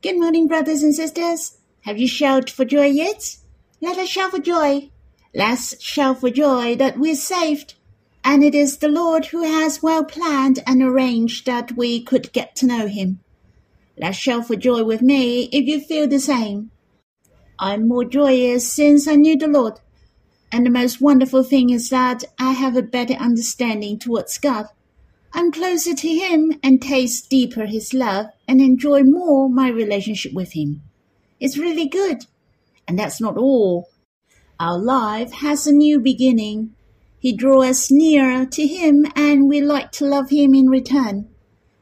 Good morning, brothers and sisters. Have you shouted for joy yet? Let us shout for joy. Let's shout for joy that we're saved. And it is the Lord who has well planned and arranged that we could get to know Him. Let's shout for joy with me if you feel the same. I'm more joyous since I knew the Lord. And the most wonderful thing is that I have a better understanding towards God. I'm closer to Him and taste deeper His love and enjoy more my relationship with Him. It's really good. And that's not all. Our life has a new beginning. He drew us nearer to Him and we like to love Him in return.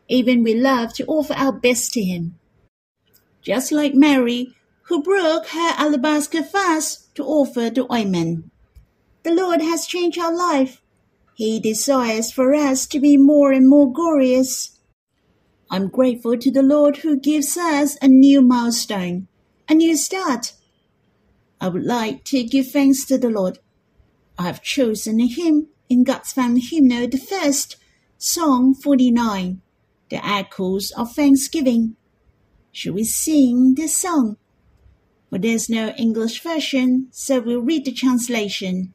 Even we love to offer our best to Him. Just like Mary, who broke her alabaster vase to offer the ointment. The Lord has changed our life. He desires for us to be more and more glorious. I'm grateful to the Lord who gives us a new milestone, a new start. I would like to give thanks to the Lord. I have chosen a hymn in God's Family Hymnal, the first, Song 49, the Echoes of Thanksgiving. Should we sing this song? But there's no English version, so we'll read the translation.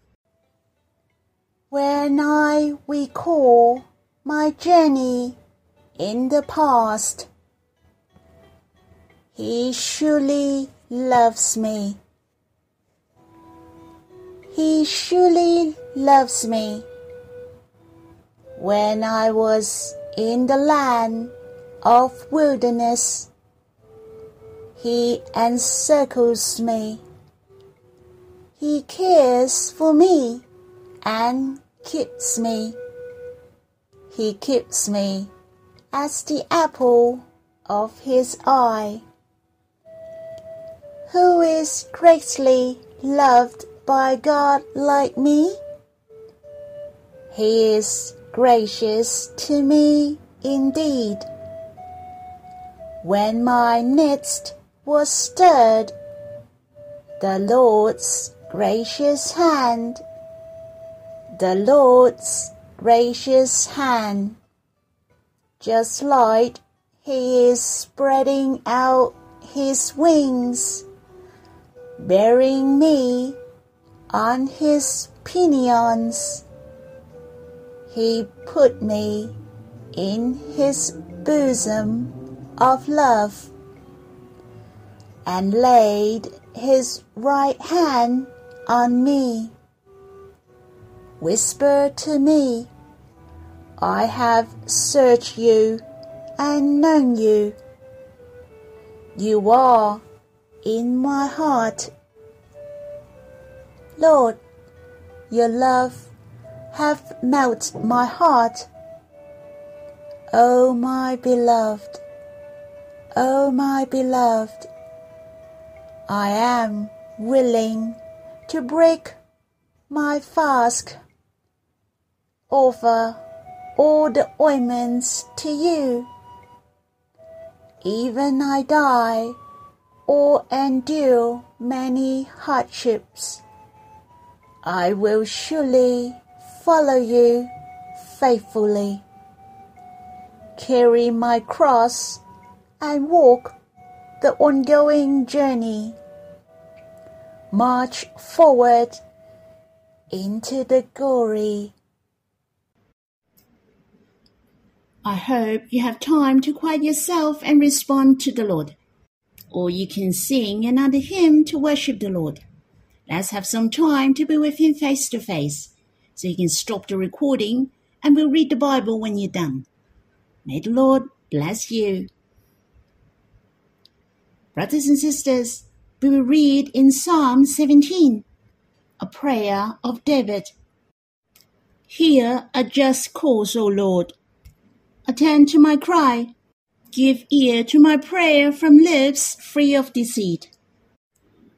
When I recall my journey in the past, He surely loves me. He surely loves me. When I was in the land of wilderness, He encircles me. He cares for me and keeps me. He keeps me as the apple of his eye. Who is greatly loved by God like me? He is gracious to me indeed. When my midst was stirred, the Lord's gracious hand the Lord's gracious hand, just like He is spreading out His wings, bearing me on His pinions. He put me in His bosom of love and laid His right hand on me. Whisper to me, I have searched you and known you. You are in my heart. Lord, your love hath melted my heart. O oh, my beloved, O oh, my beloved, I am willing to break my fast offer all the ointments to you. Even I die or endure many hardships, I will surely follow you faithfully, carry my cross and walk the ongoing journey, march forward into the glory I hope you have time to quiet yourself and respond to the Lord. Or you can sing another hymn to worship the Lord. Let's have some time to be with Him face to face. So you can stop the recording and we'll read the Bible when you're done. May the Lord bless you. Brothers and sisters, we will read in Psalm 17, a prayer of David. Hear a just cause, O Lord Attend to my cry. Give ear to my prayer from lips free of deceit.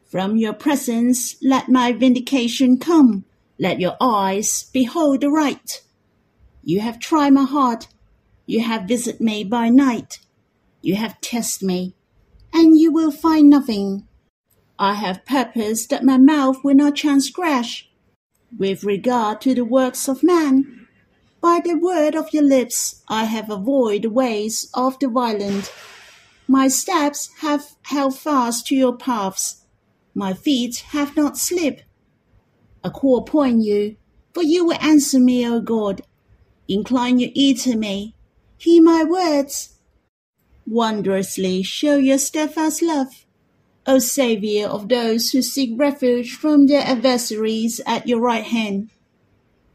From your presence let my vindication come. Let your eyes behold the right. You have tried my heart. You have visited me by night. You have tested me, and you will find nothing. I have purposed that my mouth will not transgress. With regard to the works of man, by the word of your lips I have avoided the ways of the violent. My steps have held fast to your paths. My feet have not slipped. I call upon you, for you will answer me, O God. Incline your ear to me. Hear my words. Wondrously show your steadfast love, O Saviour of those who seek refuge from their adversaries at your right hand.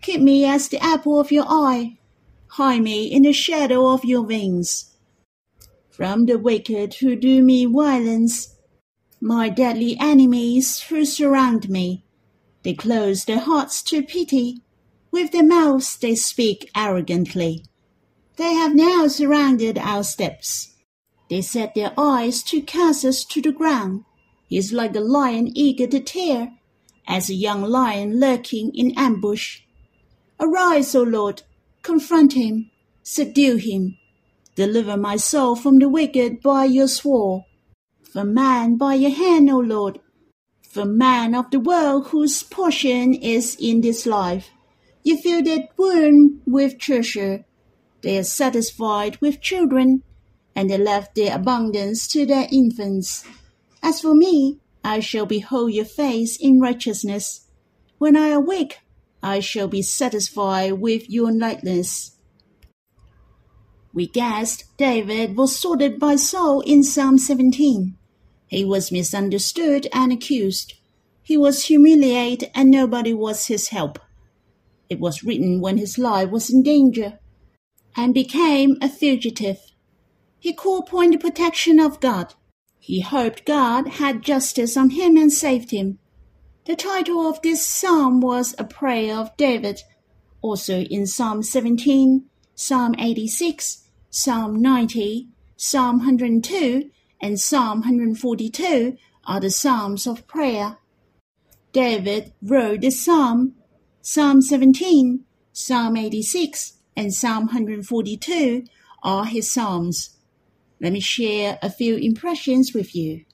Keep me as the apple of your eye. Hide me in the shadow of your wings. From the wicked who do me violence, my deadly enemies who surround me. They close their hearts to pity. With their mouths they speak arrogantly. They have now surrounded our steps. They set their eyes to cast us to the ground. He is like a lion eager to tear, as a young lion lurking in ambush. Arise, O Lord, confront him, subdue him. Deliver my soul from the wicked by your sword. From man by your hand, O Lord, for man of the world whose portion is in this life. You fill their womb with treasure. They are satisfied with children, and they left their abundance to their infants. As for me, I shall behold your face in righteousness. When I awake, I shall be satisfied with your likeness. We guessed David was sorted by Saul in Psalm 17. He was misunderstood and accused. He was humiliated and nobody was his help. It was written when his life was in danger and became a fugitive. He called upon the protection of God. He hoped God had justice on him and saved him. The title of this psalm was a prayer of David, also in Psalm 17, Psalm 86, Psalm 90, Psalm 102, and Psalm 142 are the Psalms of prayer. David wrote the Psalm, Psalm 17, Psalm 86, and Psalm 142 are his Psalms. Let me share a few impressions with you.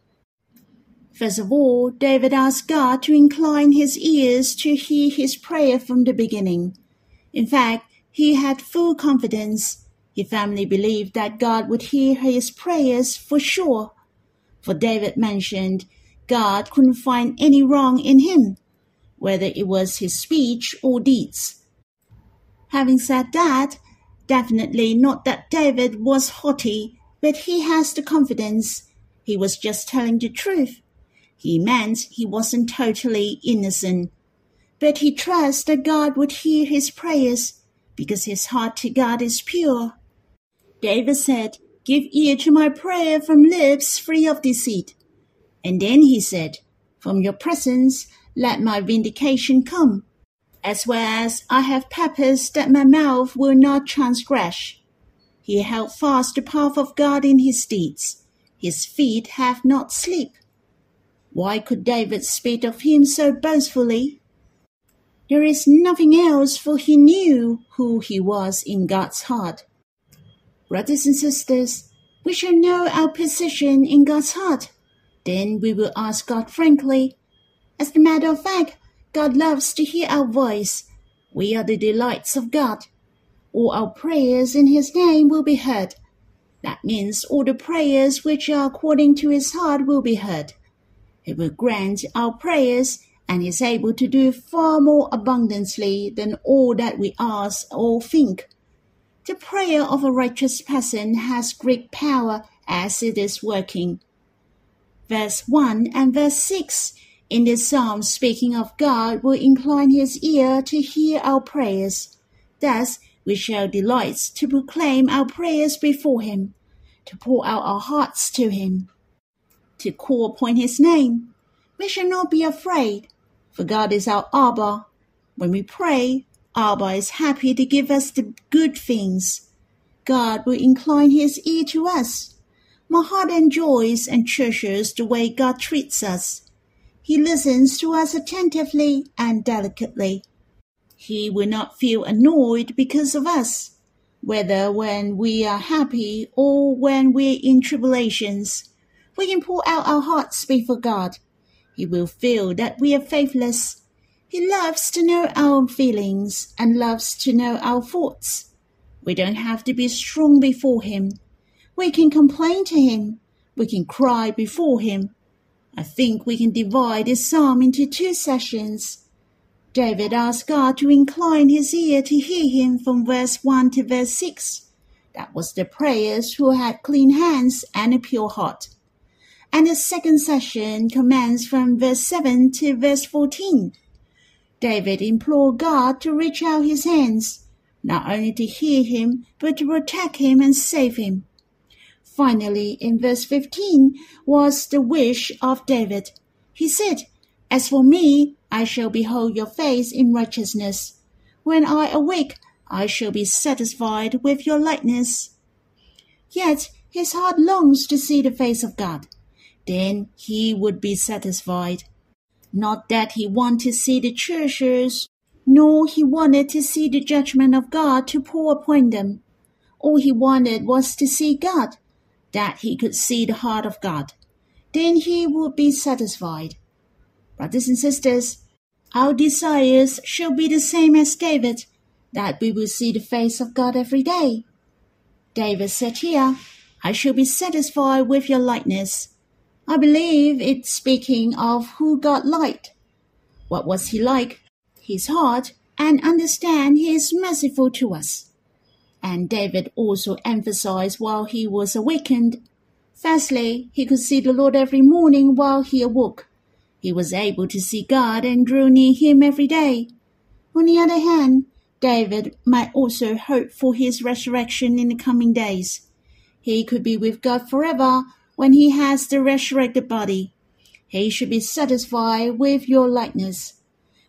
First of all, David asked God to incline his ears to hear his prayer from the beginning. In fact, he had full confidence he firmly believed that God would hear his prayers for sure. For David mentioned God couldn't find any wrong in him, whether it was his speech or deeds. Having said that, definitely not that David was haughty, but he has the confidence he was just telling the truth. He meant he wasn't totally innocent. But he trusts that God would hear his prayers because his heart to God is pure. David said, Give ear to my prayer from lips free of deceit. And then he said, From your presence let my vindication come, as well as I have purposed that my mouth will not transgress. He held fast the path of God in his deeds. His feet have not slipped. Why could David speak of him so boastfully? There is nothing else, for he knew who he was in God's heart. Brothers and sisters, we shall know our position in God's heart. Then we will ask God frankly. As a matter of fact, God loves to hear our voice. We are the delights of God. All our prayers in His name will be heard. That means all the prayers which are according to His heart will be heard. He will grant our prayers and is able to do far more abundantly than all that we ask or think. The prayer of a righteous person has great power as it is working. Verse 1 and verse 6 in this psalm speaking of God will incline his ear to hear our prayers. Thus we shall delight to proclaim our prayers before him, to pour out our hearts to him, to call upon his name. We shall not be afraid, for God is our Abba. When we pray, Abba is happy to give us the good things. God will incline his ear to us. My heart enjoys and treasures the way God treats us. He listens to us attentively and delicately. He will not feel annoyed because of us, whether when we are happy or when we're in tribulations. We can pour out our hearts before God. He will feel that we are faithless he loves to know our feelings and loves to know our thoughts. We don't have to be strong before Him. We can complain to Him, we can cry before Him. I think we can divide this psalm into two sessions. David asked God to incline his ear to hear him from verse 1 to verse 6. That was the prayers who had clean hands and a pure heart. And the second session commenced from verse 7 to verse 14. David implored God to reach out his hands, not only to hear him, but to protect him and save him. Finally, in verse 15 was the wish of David. He said, As for me, I shall behold your face in righteousness. When I awake, I shall be satisfied with your likeness. Yet his heart longs to see the face of God. Then he would be satisfied. Not that he wanted to see the churches, nor he wanted to see the judgment of God to pour upon them. All he wanted was to see God, that he could see the heart of God. Then he would be satisfied. Brothers and sisters, our desires shall be the same as David, that we will see the face of God every day. David said here, I shall be satisfied with your likeness. I believe it's speaking of who got light. What was he like? His heart, and understand he is merciful to us. And David also emphasized while he was awakened. Firstly, he could see the Lord every morning while he awoke. He was able to see God and drew near him every day. On the other hand, David might also hope for his resurrection in the coming days. He could be with God forever when he has the resurrected body. He should be satisfied with your likeness.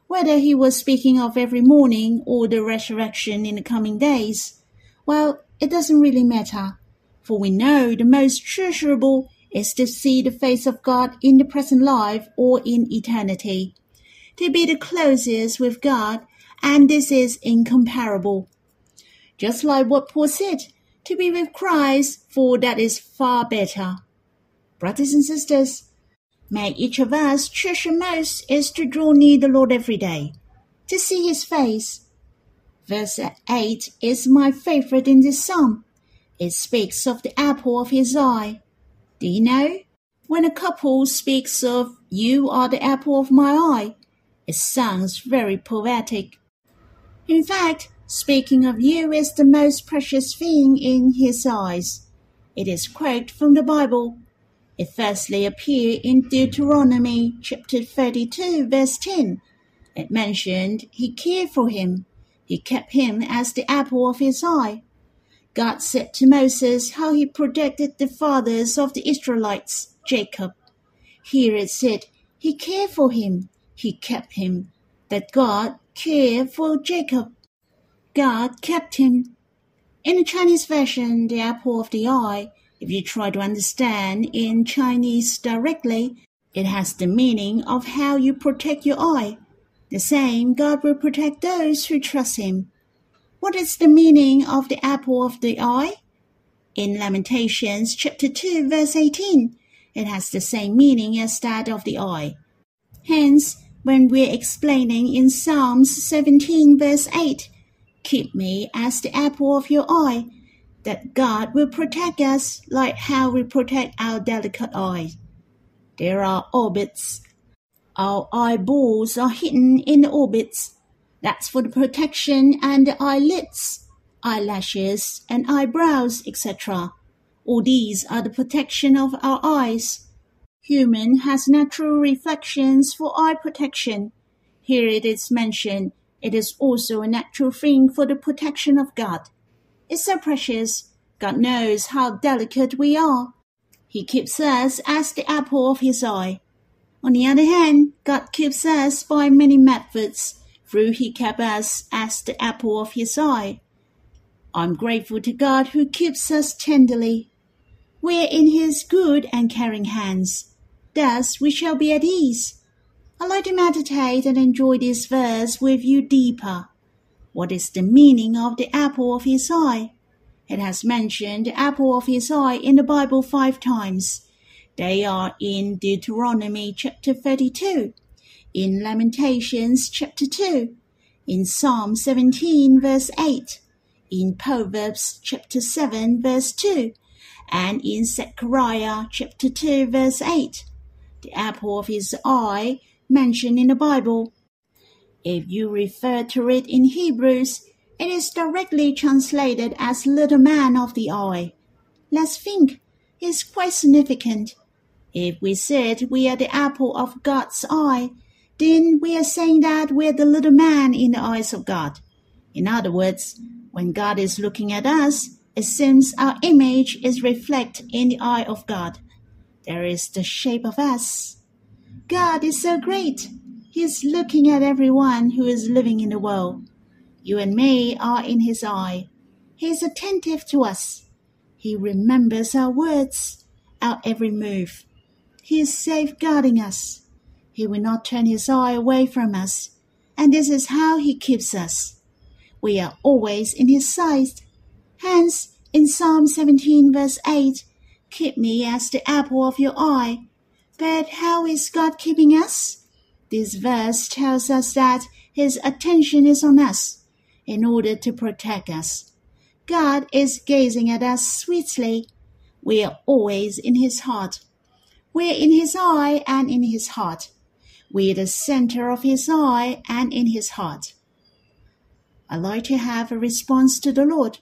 Whether he was speaking of every morning or the resurrection in the coming days, well, it doesn't really matter, for we know the most treasurable is to see the face of God in the present life or in eternity. To be the closest with God, and this is incomparable. Just like what Paul said, to be with Christ, for that is far better. Brothers and sisters, may each of us treasure most is to draw near the Lord every day, to see his face. Verse 8 is my favorite in this psalm. It speaks of the apple of his eye. Do you know? When a couple speaks of you are the apple of my eye, it sounds very poetic. In fact, speaking of you is the most precious thing in his eyes. It is quoted from the Bible. It firstly appeared in Deuteronomy chapter 32 verse 10. It mentioned he cared for him. He kept him as the apple of his eye. God said to Moses how he protected the fathers of the Israelites, Jacob. Here it said, He cared for him, he kept him, that God cared for Jacob. God kept him. In the Chinese version, the apple of the eye, if you try to understand in Chinese directly, it has the meaning of how you protect your eye. The same God will protect those who trust him. What is the meaning of the apple of the eye? In Lamentations chapter 2 verse 18, it has the same meaning as that of the eye. Hence, when we're explaining in Psalms 17 verse 8, keep me as the apple of your eye, that God will protect us like how we protect our delicate eyes. There are orbits. Our eyeballs are hidden in the orbits that's for the protection and the eyelids, eyelashes, and eyebrows, etc. All these are the protection of our eyes. Human has natural reflections for eye protection. Here it is mentioned, it is also a natural thing for the protection of God. It's so precious. God knows how delicate we are. He keeps us as the apple of his eye. On the other hand, God keeps us by many methods through he kept us as the apple of his eye. I'm grateful to God who keeps us tenderly. We're in his good and caring hands. Thus we shall be at ease. I like to meditate and enjoy this verse with you deeper. What is the meaning of the apple of his eye? It has mentioned the apple of his eye in the Bible five times. They are in Deuteronomy chapter 32, in Lamentations chapter 2, in Psalm 17 verse 8, in Proverbs chapter 7 verse 2, and in Zechariah chapter 2 verse 8, the apple of his eye mentioned in the Bible. If you refer to it in Hebrews, it is directly translated as little man of the eye. Let's think. It's quite significant. If we said we are the apple of God's eye, then we are saying that we're the little man in the eyes of God. In other words, when God is looking at us, it seems our image is reflected in the eye of God. There is the shape of us. God is so great. He is looking at everyone who is living in the world. You and me are in His eye. He is attentive to us. He remembers our words, our every move. He is safeguarding us. He will not turn His eye away from us. And this is how He keeps us. We are always in His sight. Hence, in Psalm 17, verse 8, keep me as the apple of your eye. But how is God keeping us? This verse tells us that His attention is on us in order to protect us. God is gazing at us sweetly. We are always in His heart. We're in His eye and in His heart. We're the center of His eye and in His heart. I like to have a response to the Lord.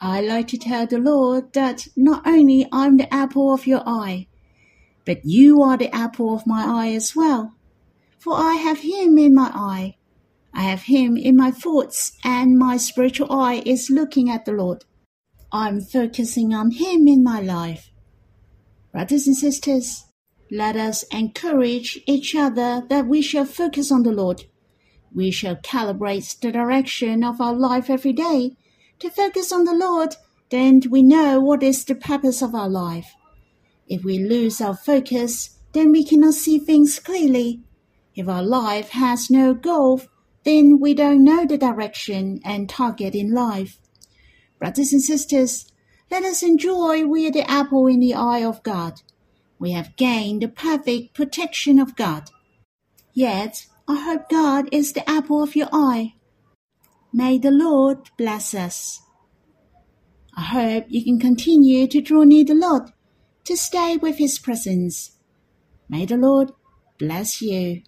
I like to tell the Lord that not only I'm the apple of your eye, but you are the apple of my eye as well. For I have him in my eye. I have him in my thoughts, and my spiritual eye is looking at the Lord. I'm focusing on him in my life. Brothers and sisters, let us encourage each other that we shall focus on the Lord. We shall calibrate the direction of our life every day to focus on the Lord, then we know what is the purpose of our life. If we lose our focus, then we cannot see things clearly. If our life has no goal, then we don't know the direction and target in life. Brothers and sisters, let us enjoy we are the apple in the eye of God. We have gained the perfect protection of God. Yet, I hope God is the apple of your eye. May the Lord bless us. I hope you can continue to draw near the Lord, to stay with His presence. May the Lord bless you.